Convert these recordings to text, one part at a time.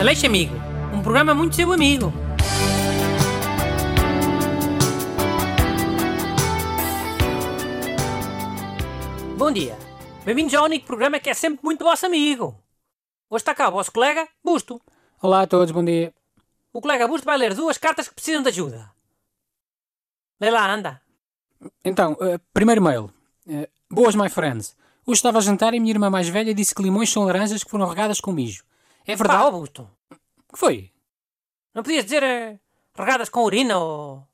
Aleixo Amigo, um programa muito seu amigo. Bom dia. Bem-vindos ao único programa que é sempre muito vosso amigo. Hoje está cá o vosso colega, Busto. Olá a todos, bom dia. O colega Busto vai ler duas cartas que precisam de ajuda. Lê lá, anda. Então, eh, primeiro mail. Eh, boas, my friends. Hoje estava a jantar e minha irmã mais velha disse que limões são laranjas que foram regadas com mijo. É Pá, verdade? ó Busto. que foi? Não podias dizer eh, regadas com urina ou,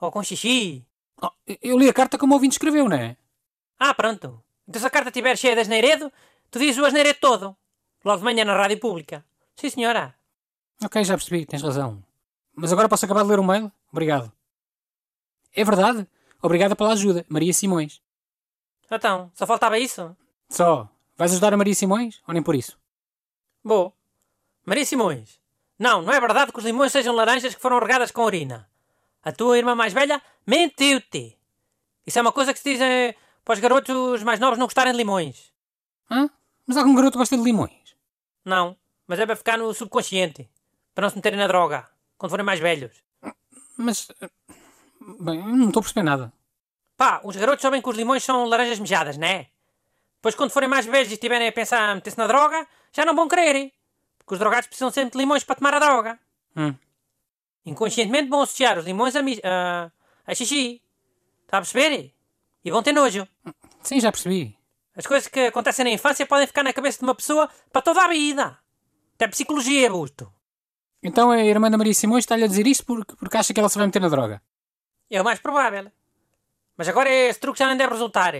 ou com xixi? Oh, eu li a carta como o ouvinte escreveu, não é? Ah, pronto. Então se a carta estiver cheia de asneiredo, tu dizes o asneiredo todo. Logo de manhã na rádio pública. Sim, senhora. Ok, já percebi, tens razão. Mas agora posso acabar de ler o mail? Obrigado. É verdade? Obrigada pela ajuda, Maria Simões. Então, só faltava isso? Só, vais ajudar a Maria Simões ou nem por isso? Boa. Maria Simões. Não, não é verdade que os limões sejam laranjas que foram regadas com urina. A tua irmã mais velha mentiu-te. Isso é uma coisa que se diz eh, para os garotos mais novos não gostarem de limões. Hã? Mas algum garoto gosta de limões? Não, mas é para ficar no subconsciente. Para não se meterem na droga. Quando forem mais velhos. Mas. eh, Bem, eu não estou a perceber nada. Pá, os garotos sabem que os limões são laranjas mejadas, não é? Depois, quando forem mais velhos e estiverem a pensar em meter-se na droga, já não vão querer. Porque os drogados precisam sempre de limões para tomar a droga. Hum. Inconscientemente vão associar os limões a, a, a xixi. Está a perceber? E vão ter nojo. Sim, já percebi. As coisas que acontecem na infância podem ficar na cabeça de uma pessoa para toda a vida. Até psicologia, busto. Então a irmã da Maria Simões está-lhe a dizer isto porque, porque acha que ela se vai meter na droga. É o mais provável. Mas agora esse truque já não deve resultar.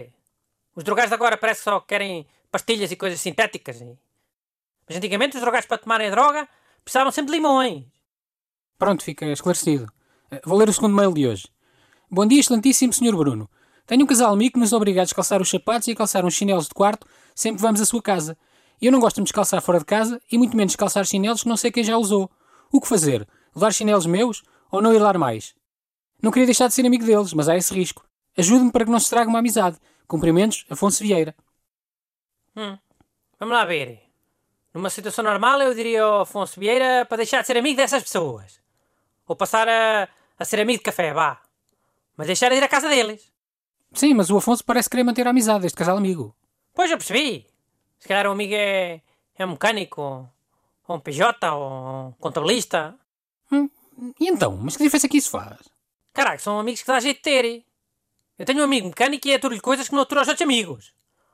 Os drogados agora parece que só querem pastilhas e coisas sintéticas. Mas antigamente os drogados para tomarem a droga precisavam sempre de limões. Pronto, fica esclarecido. Eh, Vou ler o segundo mail de hoje. Bom dia, excelentíssimo Sr. Bruno. Tenho um casal amigo que nos obriga a descalçar os sapatos e a calçar uns chinelos de quarto sempre que vamos à sua casa. Eu não gosto de me descalçar fora de casa e muito menos calçar chinelos que não sei quem já usou. O que fazer? Levar chinelos meus ou não ir lá mais? Não queria deixar de ser amigo deles, mas há esse risco. Ajude-me para que não se estrague uma amizade. Cumprimentos, Afonso Vieira. Hum. Vamos lá ver. Numa situação normal eu diria ao Afonso Vieira para deixar de ser amigo dessas pessoas. Ou passar a, a ser amigo de café, vá. Mas deixar de ir à casa deles. Sim, mas o Afonso parece querer manter a amizade deste casal amigo. Pois eu percebi. Se calhar o amigo é, é um mecânico, ou, um PJ, ou um contabilista. Hum, e então? Mas que diferença é que isso faz? Caraca, são amigos que dá jeito de ter. Eu tenho um amigo mecânico e aturo-lhe coisas que não aturo aos outros amigos.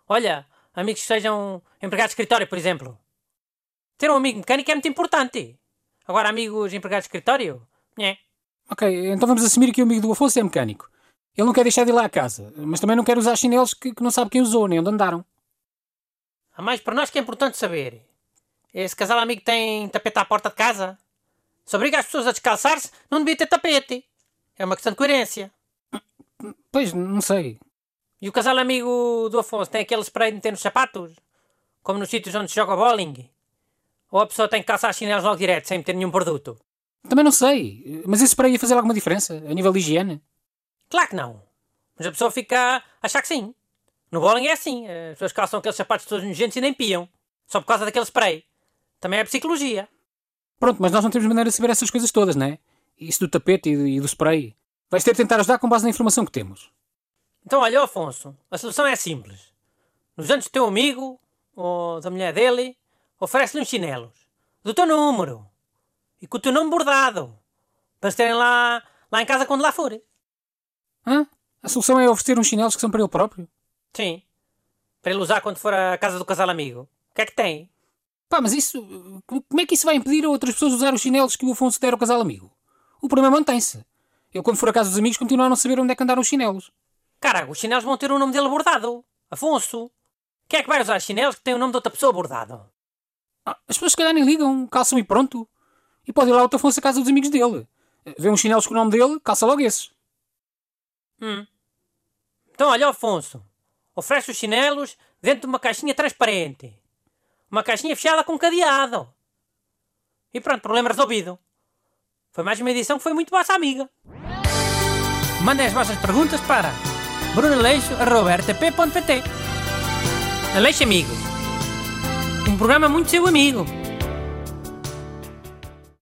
Olha, amigos que sejam empregados de escritório, por exemplo. Ter um amigo mecânico é muito importante. Agora, amigos empregados de escritório? Nhé. Ok, então vamos assumir que o amigo do Afonso é mecânico. Ele não quer deixar de ir lá à casa, mas também não quer usar chinelos que, que não sabe quem usou, nem onde andaram. Há mais para nós que é importante saber. Esse casal amigo tem tapete à porta de casa? Se obriga as pessoas a descalçar-se, não devia ter tapete. É uma questão de coerência. Pois, não sei. E o casal amigo do Afonso tem aquele spray de meter nos sapatos? Como nos sítios onde se joga bowling? Ou a pessoa tem que calçar chinelos logo direto, sem meter nenhum produto? Também não sei. Mas esse spray ia fazer alguma diferença, a nível de higiene? Claro que não. Mas a pessoa fica a achar que sim. No bowling é assim. As pessoas calçam aqueles sapatos todos nojentos e nem piam. Só por causa daquele spray. Também é psicologia. Pronto, mas nós não temos maneira de saber essas coisas todas, não é? Isso do tapete e do, spray. Vais ter de tentar ajudar com base na informação que temos. Então, olha, Afonso, a solução é simples. Nos anos do teu amigo, ou da mulher dele, oferece-lhe uns chinelos. Do teu número. E com o teu nome bordado. Para se terem lá, lá em casa quando lá for. Hã? A solução é oferecer uns chinelos que são para ele próprio? Sim. Para ele usar quando for à casa do casal amigo. O que é que tem? Pá, mas isso... Como é que isso vai impedir a outras pessoas usar os chinelos que o Afonso der ao casal amigo? O problema mantém-se. Ele, quando for à casa dos amigos, continua a não saber onde é que andaram os chinelos. Caraca, os chinelos vão ter o nome dele bordado. Afonso. Quem é que vai usar chinelos que tem o nome de outra pessoa bordado? Ah, as pessoas se calhar nem ligam, calçam e pronto. E pode ir lá o Afonso à casa dos amigos dele. Vê uns chinelos com o nome dele, calça logo esses. Hum. Então, olha, Afonso. Oferece os chinelos dentro de uma caixinha transparente. Uma caixinha fechada com cadeado. E pronto, problema resolvido. Foi mais uma edição que foi muito vossa amiga. Mandem as vossas perguntas para brunaleixo.rtp.pt Aleixo Amigo. Programa muito seu amigo.